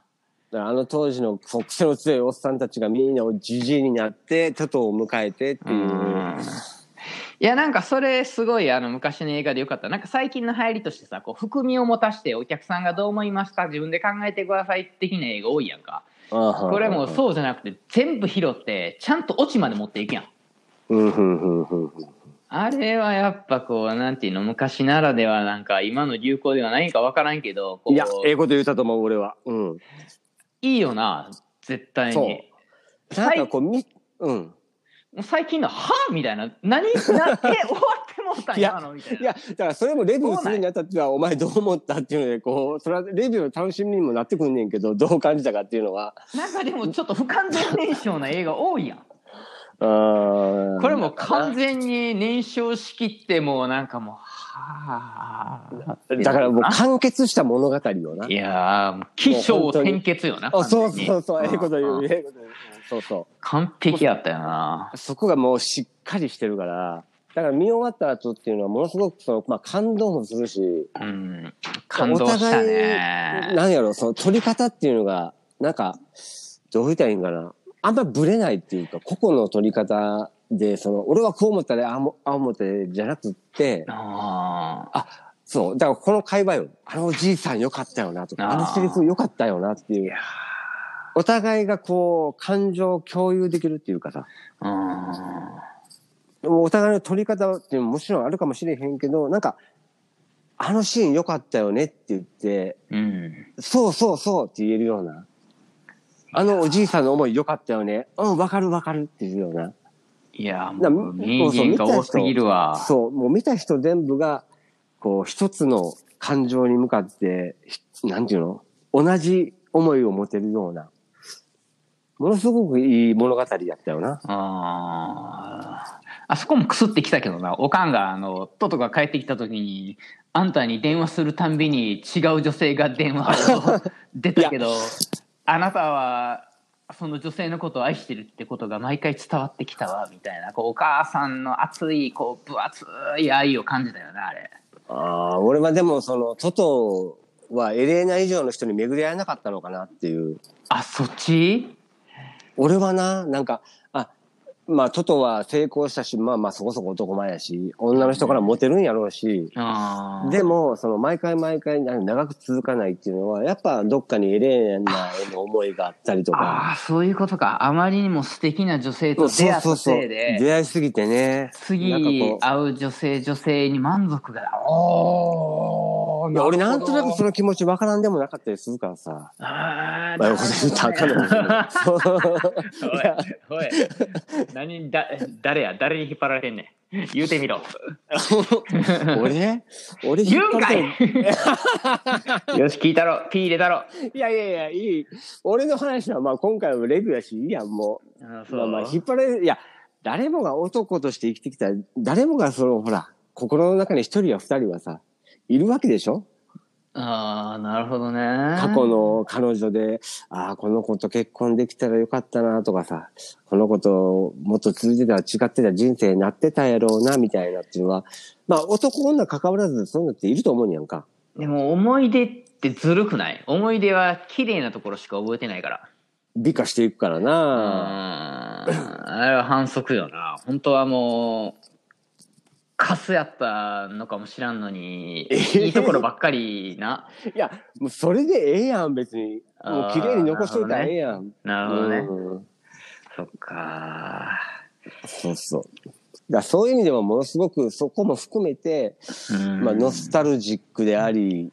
だからあの当時のその癖の強いおっさんたちがみんなをじじいになって、トトを迎えてっていう。いやなんかそれすごいあの昔の映画でよかったなんか最近の流行りとしてさこう含みを持たしてお客さんがどう思いますか自分で考えてください的な映画多いやんかここれもそうじゃなくて全部拾ってちゃんとオチまで持っていくやんうん、うん、うん、うん。あれはやっぱこう、なんていうの、昔ならではなんか今の流行ではないかわからんけど、いや、ええこと言ったと思う、俺は。うん。いいよな、絶対そうに。なんかこう、み、うん。最近の、はみたいな。何なえ、終わってもうたんいや今のみたいな。いや、だからそれもレビューするにあたっては、お前どう思ったっていうので、こう、それはレビューの楽しみにもなってくんねんけど、どう感じたかっていうのは。なんかでもちょっと不完全燃焼な映画多いやん。これもう完全に燃焼しきってもうなんかもう、はあ。だからもう完結した物語よな。いやー、起承転結よな。あ、そうそうそう、ええこと言んう、ええこと言う。そうそ完璧やったよな。う。そこがもうしっかりしてるから、だから見終わった後っていうのはものすごくその、まあ感動もするし、うん。感動したね。なんやろ、その撮り方っていうのが、なんか、どう言ったらいいんかな。あんまブレないっていうか、個々の撮り方で、その、俺はこう思ったら、あもああ思ってじゃなくって、ああ。そう、だからこの会話よ。あのおじいさんよかったよなとか、あのセリフよかったよなっていう。お互いがこう、感情を共有できるっていうかさ、うん。お互いの撮り方っていうのももちろんあるかもしれへんけど、なんか、あのシーン良かったよねって言って、うん。そうそうそうって言えるような。あのおじいさんの思い良かったよね。うん、わかるわかるっていうような。いや、だもう、名言が多すぎるわ。そう、もう見た人全部が、こう、一つの感情に向かって、ひなんていうの？同じ思いを持てるような。ものすごくいい物語やったよな。あーあそこもくすってきたけどな、おかんが、あの、トトが帰ってきた時に、あんたに電話するたんびに違う女性が電話を出たけど、あなたは、その女性のことを愛してるってことが毎回伝わってきたわ、みたいな、こう、お母さんの熱い、こう、分厚い愛を感じたよな、あれ。ああ、俺はでもその、トトはエレーナ以上の人に巡り合えなかったのかなっていう。あ、そっち？俺はな、なんか、あ、まあ、トトは成功したし、まあまあそこそこ男前やし、女の人からモテるんやろうし、でも、その毎回毎回長く続かないっていうのは、やっぱどっかにエレーナへの思いがあったりとあか。あ、そういうことか。あまりにも素敵な女性と出会ったせいで、出会いすぎてね。次会う女性、女性に満足が、おーいや俺なんとなくその、の気持ちわからんでもなかったりするからさ。あまあ、こと言ったらあかんのかもしれないそうおい、おい、何だ、誰や、誰に引っ張られてんねん。言うてみろ。俺？俺言うんか張い よし、聞いたろ。ピー入れたろ。いやいやいや、いい。俺の話はまあ今回はレビューやし、いいやん、もう。あそうまあまあ引っ張られる。いや、誰もが男として生きてきた、誰もがその、ほら、心の中に一人や二人はさ、いるわけでしょ？ああ、なるほどね。過去の彼女で、ああ、この子と結婚できたらよかったなとかさ、この子ともっと続いてたら違ってた人生になってたやろうな、みたいなっていうのは、まあ男女関わらずそういうのっていると思うんやんか。でも思い出ってずるくない？思い出は綺麗なところしか覚えてないから。美化していくから。な。あれは反則よな。本当はもう、カスやったのかもしらんのに、いいところばっかりな。いや、もうそれでええやん、別に。もう綺麗に残しといたらええやん。なるほどね。うんそっか。そうそう。だそういう意味でもものすごくそこも含めて、うんまあ、ノスタルジックであり、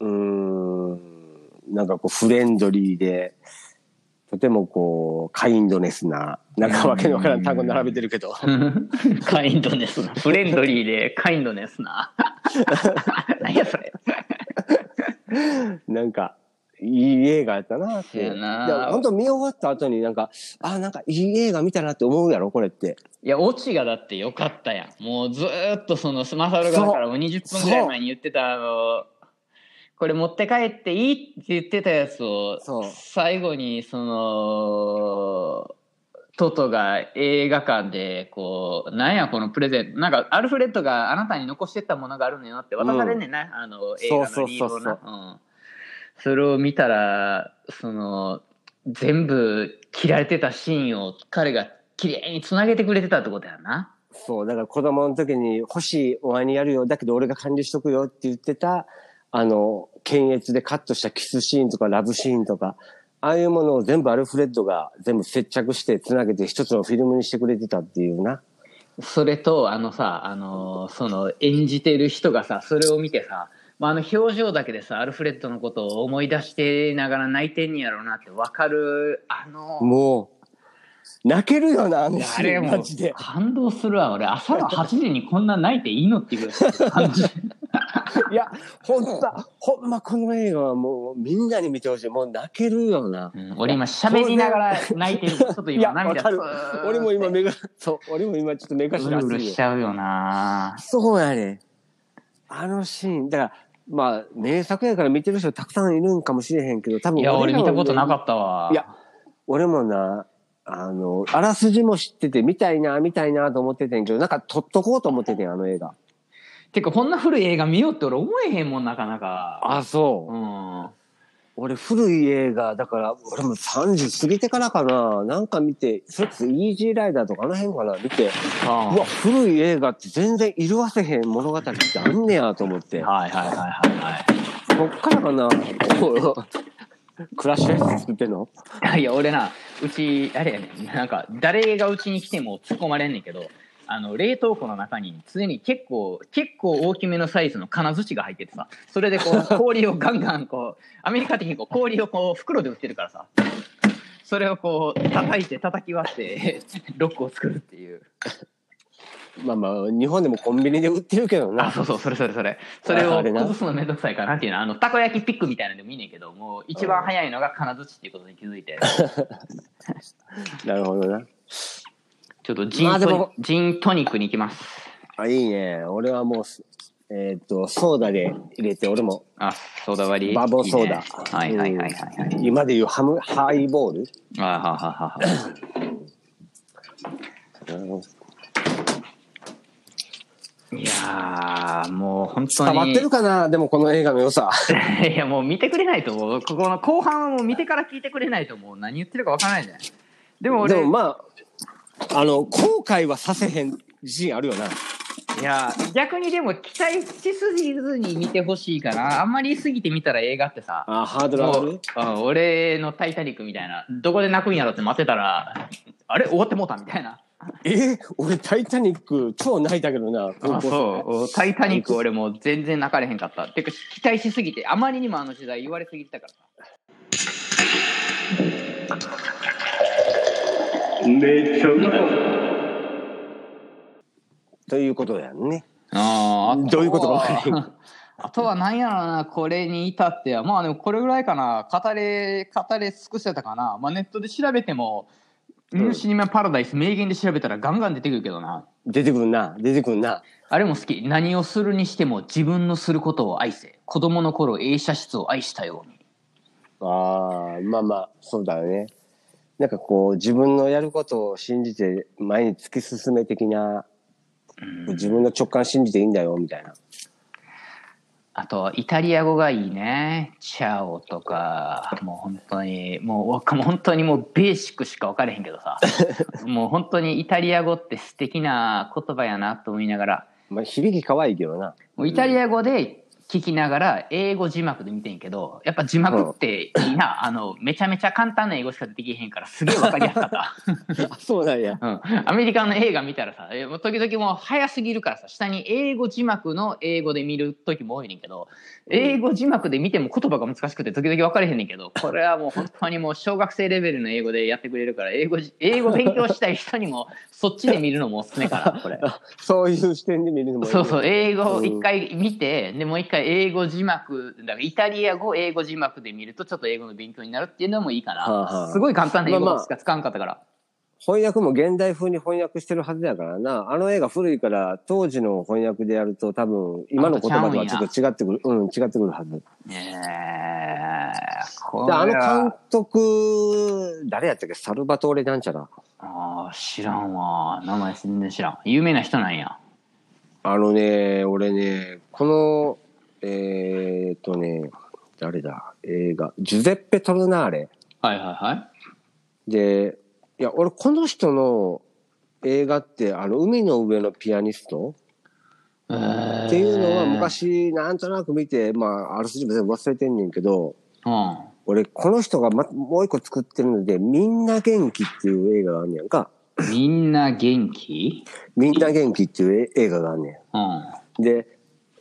うーん、なんかこうフレンドリーで、とてもこう、カインドネスな、なんかわけのわからん単語並べてるけど、カインドネスな。フレンドリーでカインドネスな。何やそれ。なんか、いい映画やったなって。な本当見終わった後になんか、あ、なんかいい映画見たなって思うやろ、これって。いや、オチがだってよかったやん。もうずーっとその、スマサルがだからもう20分ぐらい前に言ってたあの、これ持って帰っていいって言ってたやつを最後にその、トトが映画館でこう、なんやこのプレゼント、なんかアルフレッドがあなたに残してったものがあるのよって渡されんねんな、あの映画のリードをな。うん。それを見たら、その、全部切られてたシーンを彼が綺麗につなげてくれてたってことやな。そう、だから子供の時に欲しいお前にやるよ、だけど俺が管理しとくよって言ってた、あの、検閲でカットしたキスシーンとかラブシーンとか、ああいうものを全部アルフレッドが全部接着してつなげて一つのフィルムにしてくれてたっていうな。それと、あのさ、あの、その演じてる人がさ、それを見てさ、まあ、あの表情だけでさ、アルフレッドのことを思い出してながら泣いてんやろうなってわかる、あの、もう、泣けるよな、あのシーン、マジで。感動するわ。俺、朝の8時にこんな泣いていいのっていう感じ。いや、ほんと、ほんまこの映画はもうみんなに見てほしい。もう泣けるよな。うん俺今喋りながら泣いてる。ちょっと今涙る。俺も今目が、そう、俺も今ちょっと目頭うるしちゃうよなそうやね。あのシーン、だから、まあ、名作やから見てる人たくさんいるんかもしれへんけど、多分いや、俺見たことなかた。ったわ。いや、俺もな、あの、あらすじも知ってて、見たいな、見たいなと思っててんけど、なんか撮っとこうと思っててん、あの映画。てか、こんな古い映画見ようって俺思えへんもん、なかなか。あ、そう。うん。俺、古い映画、だから、俺も30過ぎてからかな、なんか見て、それこそイージーライダーとかあの辺かな、見て、うわ、古い映画って全然色あせへん物語ってあんねやと思って。はいはいはいはいはい。そっからかな、クラッシュアイス作ってんの？いや、俺な、うち、あれやねん、なんか、誰がうちに来ても突っ込まれんねんけど、あの、冷凍庫の中に常に結構、結構大きめのサイズの金槌が入っててさ、それでこう、氷をガンガンこう、アメリカ的にこう、氷をこう、袋で売ってるからさ、それをこう、叩いて叩き割って、ロックを作るっていう。まあまあ、日本でもコンビニで売ってるけどあ、な。そうそう、それそれそれ。それを崩すのめんどくさいから、なんていうの、あの、たこ焼きピックみたいなのでもいいねんけど、もう一番早いのが金槌っていうことに気づいて、なるほどな。ちょっとジントニ、まあジントニックに行きます。あ、いいね。俺はもうす、えっ、と、ソーダで入れて、俺も、あ、ソーダ割り？バボソーダ。いいねはいはいはいはいはい。うん今でいうハム、ハイボール？あはははは。うんいやー、もう本当に。伝わってるかな？でもこの映画の良さ。いや、もう見てくれないと思う。ここの後半はもう見てから聞いてくれないともう何言ってるかわからないんだよ。でも俺、でもまあ、あの、後悔はさせへん自信あるよな。いや逆にでも期待しすぎずに見てほしいかなあんまり言い過ぎて見たら映画ってさあ、ハードル上がるうん俺の「タイタニック」みたいなどこで泣くんやろって待ってたらあれ終わってもうたみたいな。え？俺、タイタニック超泣いたけどな。高校生。そう「タイタニック」俺もう全然泣かれへんかった。てか期待しすぎてあまりにもあの時代言われすぎてたからめっちゃうまい。ということやんね。あーあどういうことかあとは何やろうなこれに至ってはまあでもこれぐらいかな語れ語れ尽くせたかな、まあ、ネットで調べても「ニューシニマパラダイス」名言で調べたらガンガン出てくるけどな出てくるな。出てくるな。あれも好き何をするにしても自分のすることを愛せ子供の頃映写室を愛したようにああ、まあまあ、そうだよね。なんかこう、自分のやることを信じて前に突き進め的な、自分の直感信じていいんだよ、みたいな。あとイタリア語がいいねチャオとかもう本当にもう本当にもうベーシックしか分かれへんけどさ もう本当にイタリア語って素敵な言葉やなと思いながらまあ、響き可愛いけどな。もうイタリア語で聞きながら英語字幕で見てんけどやっぱ字幕っていいな、あのめちゃめちゃ簡単な英語しか出てきへんからすげえ分かりやすかった。あ、そうなんや。うん、アメリカの映画見たらさ時々もう早すぎるからさ下に英語字幕の英語で見る時も多いねんけど英語字幕で見ても言葉が難しくて時々分かれへんねんけど これはもう本当にもう小学生レベルの英語でやってくれるから英語じ英語勉強したい人にもそっちで見るのもおすすめかな これ。そういう視点で見るのもいいね。そうそう英語うん一回見て、でもう一回英語字幕だからイタリア語英語字幕で見るとちょっと英語の勉強になるっていうのもいいかな、はあはあ。すごい簡単な英まあまあ。語しか使わんかったから。翻訳も現代風に翻訳してるはずやからな。あの映画古いから、当時の翻訳でやると多分、今の言葉とはちょっと違ってくる。うん、違ってくるはず。えー、こで、あの監督、誰やったっけ？サルバトーレなんちゃら。あー知らんわ名前全然知らん有名な人なんやあのね、俺ね、この、えーっとね、誰だ？映画。ジュゼッペ・トルナーレ。はいはいはいで、いや、俺この人の映画って、あの、海の上のピアニストえーっていうのは昔なんとなく見て、まあ、ある筋も全部忘れてんねんけど、うん俺この人がま、もう一個作ってるので、みんな元気っていう映画があんねやんか。みんな元気？みんな元気っていう映画があんねうんん。で、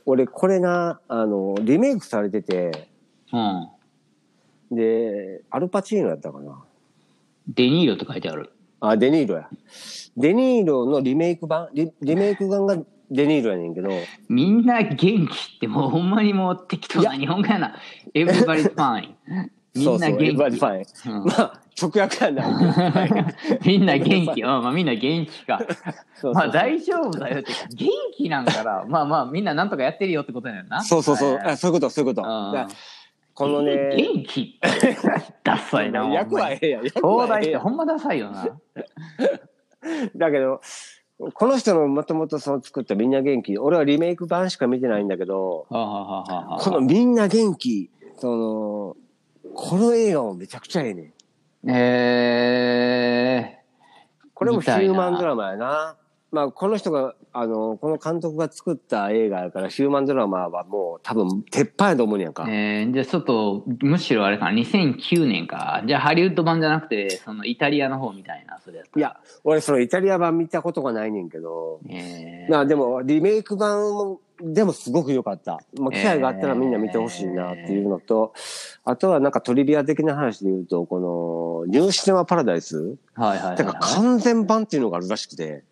俺これな、あの、リメイクされてて、うんで、アルパチーノやったかな。デニーロって書いてあるあ、デニーロや。デニーロのリメイク版、リリメイク版がデニーロやねんけど、みんな元気ってもうほんまにもう適当な日本語やな。Everybody's fine. みんな元気。そうそう everybody fine うんまあ、直訳はない。みんな元気。うん、まあみんな元気か。そうそうまあ大丈夫だよって元気なんから、まあまあみんななんとかやってるよってことやな。そうそうそう。えーあそういうこと、そういうこと。うんこのね、元気ダサいな。役はええや東大ってほんまダサいよな。だけど、この人のもともとその作ったみんな元気、俺はリメイク版しか見てないんだけど、はあはあはあはあこのみんな元気、その、この映画もめちゃくちゃええねん。えこれもヒューマンドラマやな。まあ、この人が、あの、この監督が作った映画やから、ヒューマンドラマはもう多分、鉄板やと思うんやんか。ー、えー、じゃあちょっと、むしろあれかな、2009年か。じゃあハリウッド版じゃなくて、そのイタリアの方みたいな、それやったいや、俺そのイタリア版見たことがないねんけど、えーまあでも、リメイク版も、でもすごく良かった。まあ、機会があったらみんな見てほしいなっていうのと、あとはなんかトリビア的な話で言うと、この、ニューシネマパラダイスはいはいはい、てかはい。完全版っていうのがあるらしくて、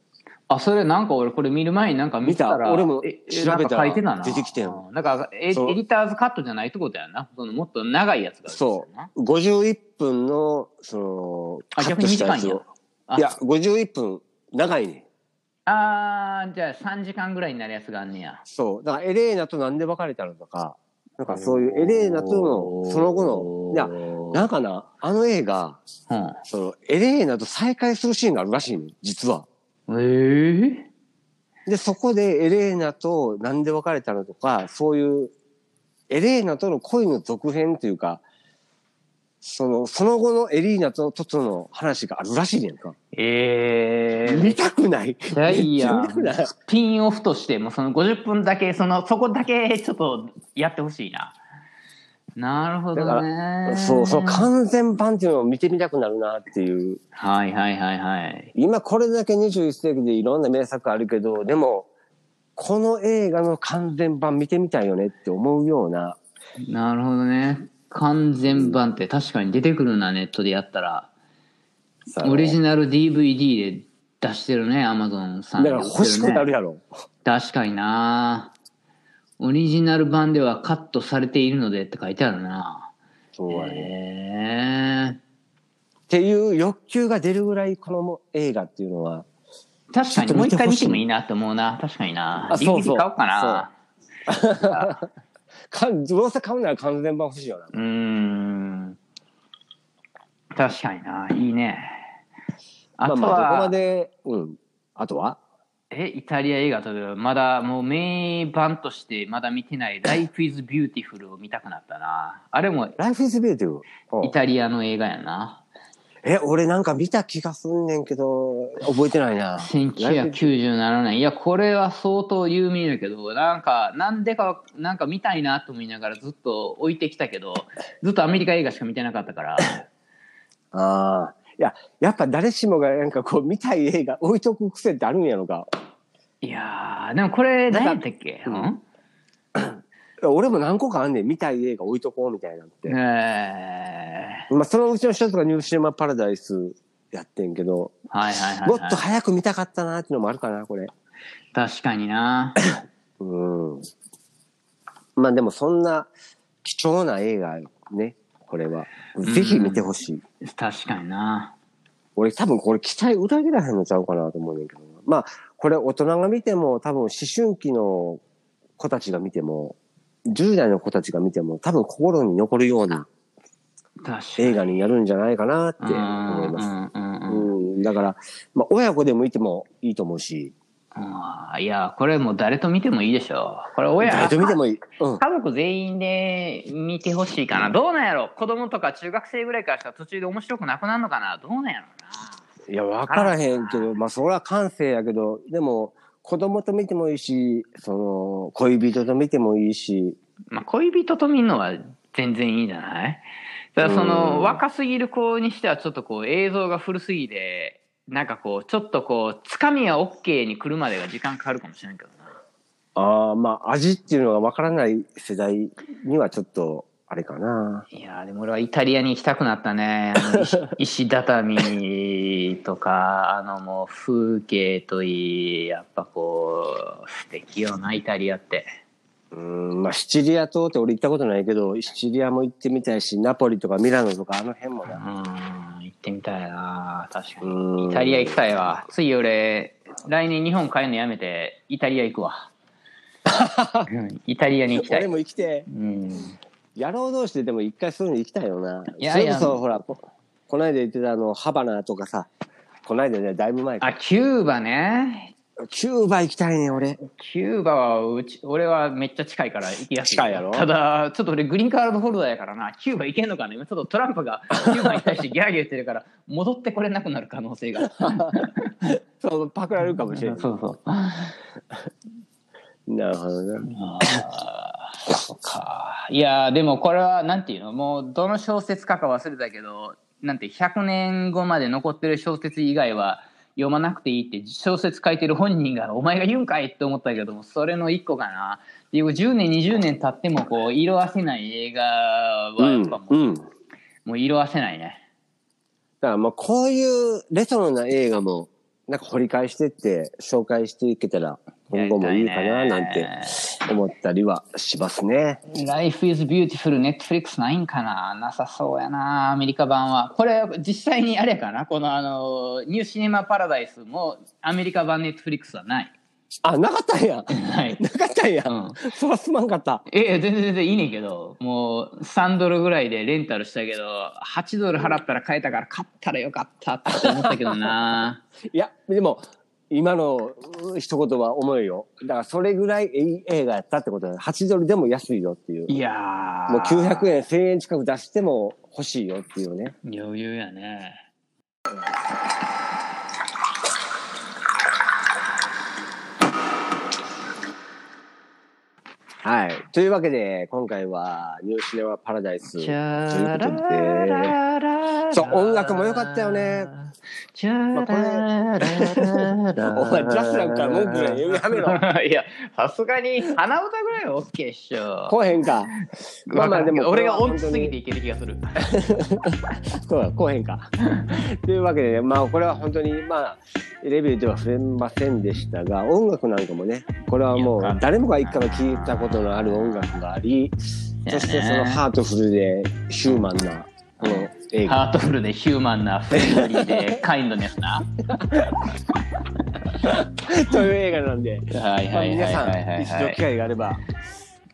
あ、それなんか俺これ見る前になんか見たら、俺もえ調べたらなんか書いてたな。出てきてんうんなんかエエデそうィターズカットじゃないってことやな。そのもっと長いやつがあるんですよな。51分の、その、あ、逆に短いんや。あいや、51分長いね。あーじゃあ3時間ぐらいになるやつがあんねや。そう。だからエレーナとなんで別れたのとか、なんかそういうエレーナとの、その後の、いや、なんかな、あの映画、うん。その、エレーナと再会するシーンがあるらしいの、実は。えー、で、そこでエレーナとなんで別れたのとか、そういう、エレーナとの恋の続編というか、その、その後のエリーナとトトの話があるらしいねんか。ええ見たくない。いやいや。めっちゃ見たくない。スピンオフとしてもその50分だけそのそこだけちょっとやってほしいななるほどだかねそう、その完全版っていうのを見てみたくなるなっていう。はいはいはいはい。今これだけ21世紀でいろんな名作あるけど、でも、この映画の完全版見てみたいよねって思うような、なるほどね。完全版って確かに出てくるなネットでやったら。さオリジナル DVD で出してるねアマゾンさんだから欲しくなるややろ。確かになオリジナル版ではカットされているのでって書いてあるな。そうやね。へえっていう欲求が出るぐらいこの映画っていうのは、確かにもう一回見見てもいいなって思うな。確かにな。あそうそう。買おうかな。かどうせ買うなら完全版欲しいよな。うーん。確かにな。いいね。あとは、まあまあ、どこまで、うん。あとは？えイタリア映画とまだもう名盤としてまだ見てない「Life is Beautiful」を見たくなったなあれも Life is Beautiful？うんイタリアの映画やなえ、俺なんか見た気がすんねんけど、覚えてないな。1997年いやこれは相当有名だけどなんかなんでかなんか見たいなと思いながらずっと置いてきたけどずっとアメリカ映画しか見てなかったから ああ。いや、やっぱ誰しもがなんかこう見たい映画置いとく癖ってあるんやろか。いやーでもこれ何やったっけ？ううん？ん 俺も何個かあんねん。見たい映画置いとこうみたいなって。えまあそのうちの一つがニューシネマパラダイスやってんけど、ー、はいはいはい、もっはい、と早く見たかったなっていうのもあるかな、これ。確かにな うん。まあでもそんな貴重な映画ね、これは。ぜひ見てほしい。確かにな俺多分これ期待裏切らへんのちゃうかなと思うねんけどな。まあ、これ大人が見ても多分思春期の子たちが見ても、10代の子たちが見ても多分心に残るような映画になるんじゃないかなってうん思います。うん、だから、まあ親子でもいてもいいと思うし、あーいやこれもう誰と見てもいいでしょこれ親誰と見てもいい。うん。家族全員で見てほしいかな。どうなんやろ。子供とか中学生ぐらいからしたら途中で面白くなくなるのかな。どうなんやろいや、わからへんけど、まあそれは感性やけど、でも子供と見てもいいし、その恋人と見てもいいし、な、まあ、恋人と見るのは全然いいんじゃない？ただそうん。の若すぎる子にしてはちょっとこう映像が古すぎてなんかこうちょっとこうつかみは OK に来るまでが時間かかるかもしれんけどなああ、まあ味っていうのがわからない世代にはちょっと、あれかな。いやーでも俺はイタリアに行きたくなったね石 石畳とかあのもう風景といいやっぱこう素敵よなイタリアってうん、まあシチリア島って俺行ったことないけど、シチリアも行ってみたいし、ナポリとかミラノとかあの辺もうな。ん行ってみたいな。確かに。うん。イタリア行きたいわ。次俺来年日本帰るのやめてイタリア行くわ、う んイタリアに行きたい。俺も行きてえ。うん。野郎同士ででも一回そういうの行きたいよな。いやいや。それこそほら、ここの間言ってたあの、ハバナとかさ、この間ね、だいぶ前か。あキューバねキューバ行きたいね、俺。キューバはうち俺はめっちゃ近いから行きやすい。近いやろ？ただちょっと俺グリーンカードホルダーやからな。キューバ行けんのかな？今ちょっとトランプがキューバに対してギャーギャー言ってるから戻ってこれなくなる可能性が。そう、パクられるかもしれない。そうそう。なるほどな。あーそうか。いやでもこれはなんていうの？もうどの小説家か忘れたけどなんて100年後まで残ってる小説以外は読まなくていいって小説書いてる本人が「お前が言うんかい!」って思ったけどもそれの一個かなで10年20年経ってもこう色あせない映画はやっぱもう,、うん。もう色あせないねらまあこういうレトロな映画も、なんか掘り返してって紹介していけたら、今後もいいかななんて思ったりはしますね。Life is Beautiful Netflix ないんかな？なさそうやな。アメリカ版は。これ実際にあれやかな。このあのニューシネマパラダイスもアメリカ版 Netflix はないあ、なかったんや。はい、なかったんや。うん、そらすまんかった。ええ全然全然いいねんけどもう3ドルぐらいでレンタルしたけど8ドル払ったら買えたから買ったらよかったって思ったけどな いや、でも、今のう一言は重いよ。だからそれぐらいいい映画やったってことだよ。8ドルでも安いよっていう。いやーもう900円、1000円近く出しても欲しいよっていうね。余裕やねはいというわけで、今回はニューシネマパラダイスということで、そう音楽も良かったよね。チャラララ お前、ジャスラックから文句言うのやめろ。いや、さすがに鼻歌ぐらいは OK っしょ。こうへんか。まあまあでも、俺が音痴すぎてて。いける気がする。そうだ、こうへんか。というわけで、ね、まあこれは本当に、まあ、レビューでは触れませんでしたが、音楽なんかもね、これはもう誰もが一回は聴いたことのある音楽があり、そしてそのハートフルでヒューマンな、この映画。ハートフルでヒューマンなフレンドリーで kindness な。という映画なんで、皆さん一度機会があれば、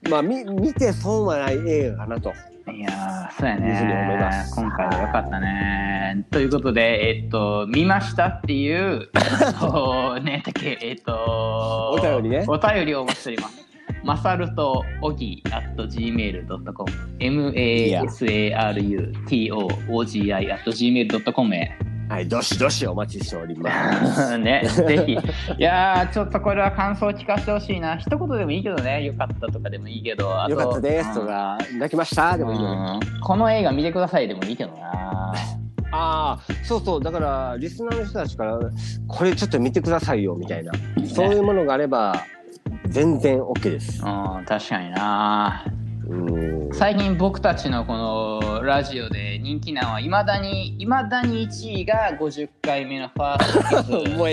まあ見見て損はない映画かなと。いやーそうやね。す。今回は良かったね。ということでえっと見ましたっていうえっと ねだっけえっとお便りね。お便りをお待ちしておりますマサルとオギ at gmail.com masarutogi at gmail.com へはい、どしどしお待ちしております。ね、ぜひ。いやー、ちょっとこれは感想聞かせてほしいな。一言でもいいけどね、よかったとかでもいいけど。よかったですとか、泣きました？でもいいよこの映画見てくださいでもいいけどな。ああ、そうそう、だから、リスナーの人たちから、これちょっと見てくださいよ、みたいな。そういうものがあれば、全然 OK です。うん、確かにな。うん。最近僕たちのこのラジオで人気なのはいまだに、いまだに1位が50回目のファーストキス もう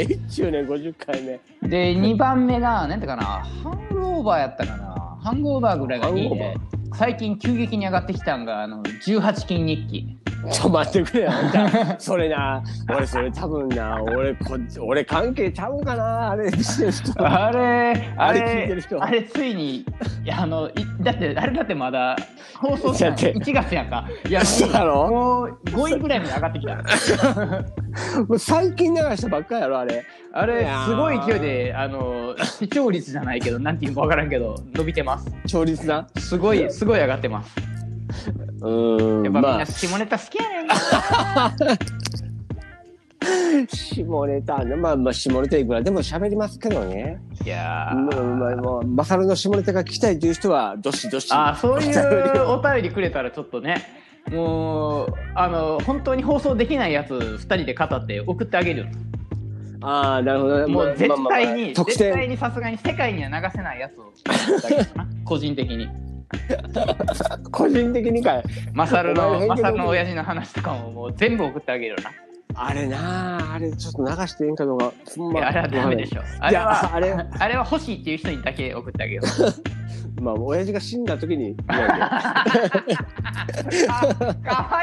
年50回目。で、2番目が、なんてかな、ハングオーバーやったかな。ハングオーバーぐらいが2位で、最近急激に上がってきたんが、あの、18金日記。ちょっと待ってくれよ。じゃあそれな、俺それ多分な、俺こっち、俺関係ちゃうんかな、あれ。あれ、ああれ聞いてれる、人あれついに、いやあの、いだって、あれだってまだ放送したのだって1月やんか。いや、そうだろ？もう5位ぐらいまで上がってきた。もう最近流したばっかやろ、あれ。あれすごい勢いであの視聴率じゃないけどなんていうか分からんけど伸びてます調律な？すごいすごい上がってますうーん。やっぱみんまあ、な下ネタ好きやねんな、下ネタね。まあまあ、下ネタいくらでも喋りますけどね。いやーまあまあまあ、マサルの下ネタが聞きたいという人は、どしどし。あーそういうお便りくれたらちょっとねもうあの本当に放送できないやつ2人で語って送ってあげるよああ、なるほどね。もう絶まあまあまあ対に、特絶対典。にさすがに世界には流せないやつを送ってあげるかな個人的に 個人的にかい。マサルのマサルの親父の話とかももう全部送ってあげるよなあれなあ、あれちょっと流していいんかどうか。まいやあれはダメでしょ。あれは、あれ あれは欲しいっていう人にだけ送ってあげよう。まあ、親父が死んだ時にかわ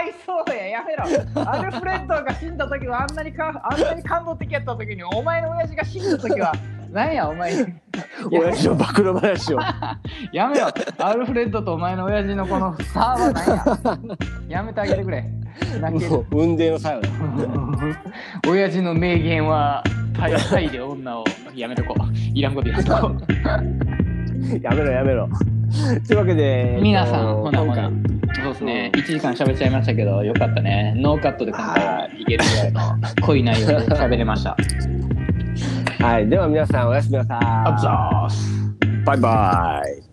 いそうや、やめろ。アルフレッドが死んだ時はあんなにかあんなに感動的やった時に、お前の親父が死んだ時は、なんや、お前。親父の暴露話を。やめろ。アルフレッドとお前の親父のこの差はなんや。やめてあげてくれ。泣ける運命の作用だ。親父の名言は、タイタイで女をやめとこう。いらんこと言うとこう。やめろやめろ。というわけで、皆さん、えっとほなほな今。そうですね、1時間喋っちゃいましたけど、よかったね。ノーカットで今回はいけるぐらいの濃い内容で喋れました。回はい。では皆さんおやすみなさい。バイバイ。